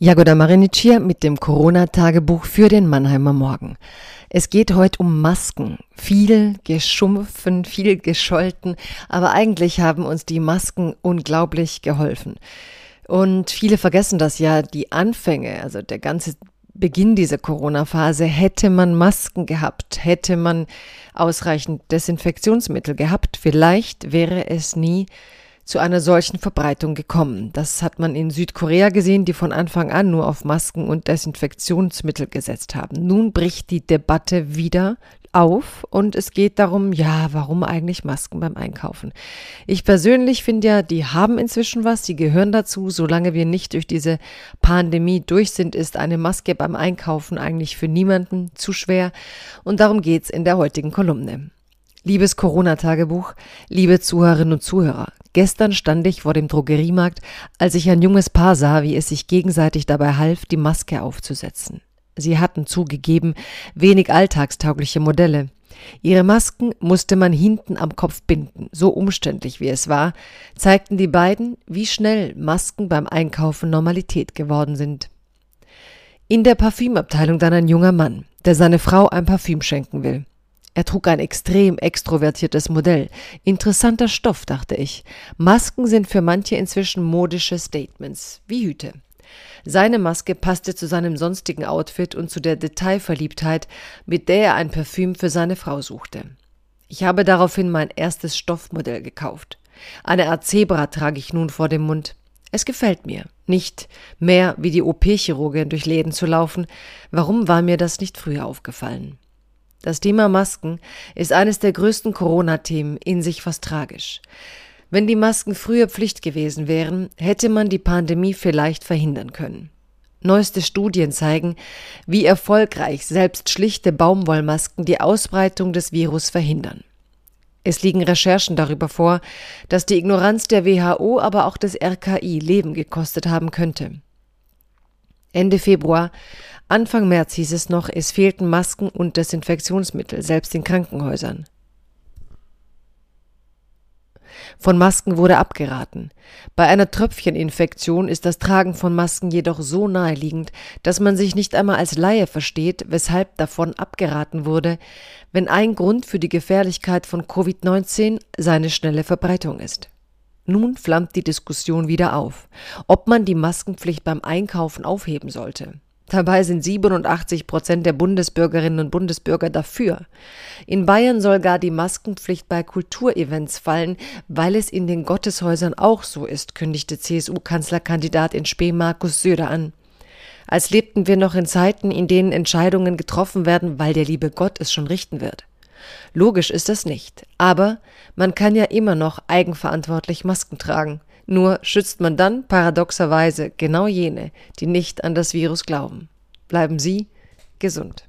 Jagoda Marinic hier mit dem Corona-Tagebuch für den Mannheimer Morgen. Es geht heute um Masken. Viel geschumpfen, viel gescholten, aber eigentlich haben uns die Masken unglaublich geholfen. Und viele vergessen das ja, die Anfänge, also der ganze Beginn dieser Corona-Phase, hätte man Masken gehabt, hätte man ausreichend Desinfektionsmittel gehabt, vielleicht wäre es nie zu einer solchen Verbreitung gekommen. Das hat man in Südkorea gesehen, die von Anfang an nur auf Masken und Desinfektionsmittel gesetzt haben. Nun bricht die Debatte wieder auf und es geht darum, ja, warum eigentlich Masken beim Einkaufen? Ich persönlich finde ja, die haben inzwischen was, sie gehören dazu. Solange wir nicht durch diese Pandemie durch sind, ist eine Maske beim Einkaufen eigentlich für niemanden zu schwer und darum geht's in der heutigen Kolumne. Liebes Corona-Tagebuch, liebe Zuhörerinnen und Zuhörer, gestern stand ich vor dem Drogeriemarkt, als ich ein junges Paar sah, wie es sich gegenseitig dabei half, die Maske aufzusetzen. Sie hatten zugegeben wenig alltagstaugliche Modelle. Ihre Masken musste man hinten am Kopf binden, so umständlich wie es war, zeigten die beiden, wie schnell Masken beim Einkaufen Normalität geworden sind. In der Parfümabteilung dann ein junger Mann, der seine Frau ein Parfüm schenken will. Er trug ein extrem extrovertiertes Modell. Interessanter Stoff, dachte ich. Masken sind für manche inzwischen modische Statements, wie Hüte. Seine Maske passte zu seinem sonstigen Outfit und zu der Detailverliebtheit, mit der er ein Parfüm für seine Frau suchte. Ich habe daraufhin mein erstes Stoffmodell gekauft. Eine Art Zebra trage ich nun vor dem Mund. Es gefällt mir. Nicht mehr wie die OP-Chirurgin durch Läden zu laufen. Warum war mir das nicht früher aufgefallen? Das Thema Masken ist eines der größten Corona-Themen, in sich fast tragisch. Wenn die Masken früher Pflicht gewesen wären, hätte man die Pandemie vielleicht verhindern können. Neueste Studien zeigen, wie erfolgreich selbst schlichte Baumwollmasken die Ausbreitung des Virus verhindern. Es liegen Recherchen darüber vor, dass die Ignoranz der WHO, aber auch des RKI Leben gekostet haben könnte. Ende Februar Anfang März hieß es noch, es fehlten Masken und Desinfektionsmittel, selbst in Krankenhäusern. Von Masken wurde abgeraten. Bei einer Tröpfcheninfektion ist das Tragen von Masken jedoch so naheliegend, dass man sich nicht einmal als Laie versteht, weshalb davon abgeraten wurde, wenn ein Grund für die Gefährlichkeit von Covid-19 seine schnelle Verbreitung ist. Nun flammt die Diskussion wieder auf, ob man die Maskenpflicht beim Einkaufen aufheben sollte. Dabei sind 87 Prozent der Bundesbürgerinnen und Bundesbürger dafür. In Bayern soll gar die Maskenpflicht bei Kulturevents fallen, weil es in den Gotteshäusern auch so ist, kündigte CSU-Kanzlerkandidat in Spee Markus Söder an. Als lebten wir noch in Zeiten, in denen Entscheidungen getroffen werden, weil der liebe Gott es schon richten wird. Logisch ist das nicht, aber man kann ja immer noch eigenverantwortlich Masken tragen. Nur schützt man dann paradoxerweise genau jene, die nicht an das Virus glauben. Bleiben Sie gesund.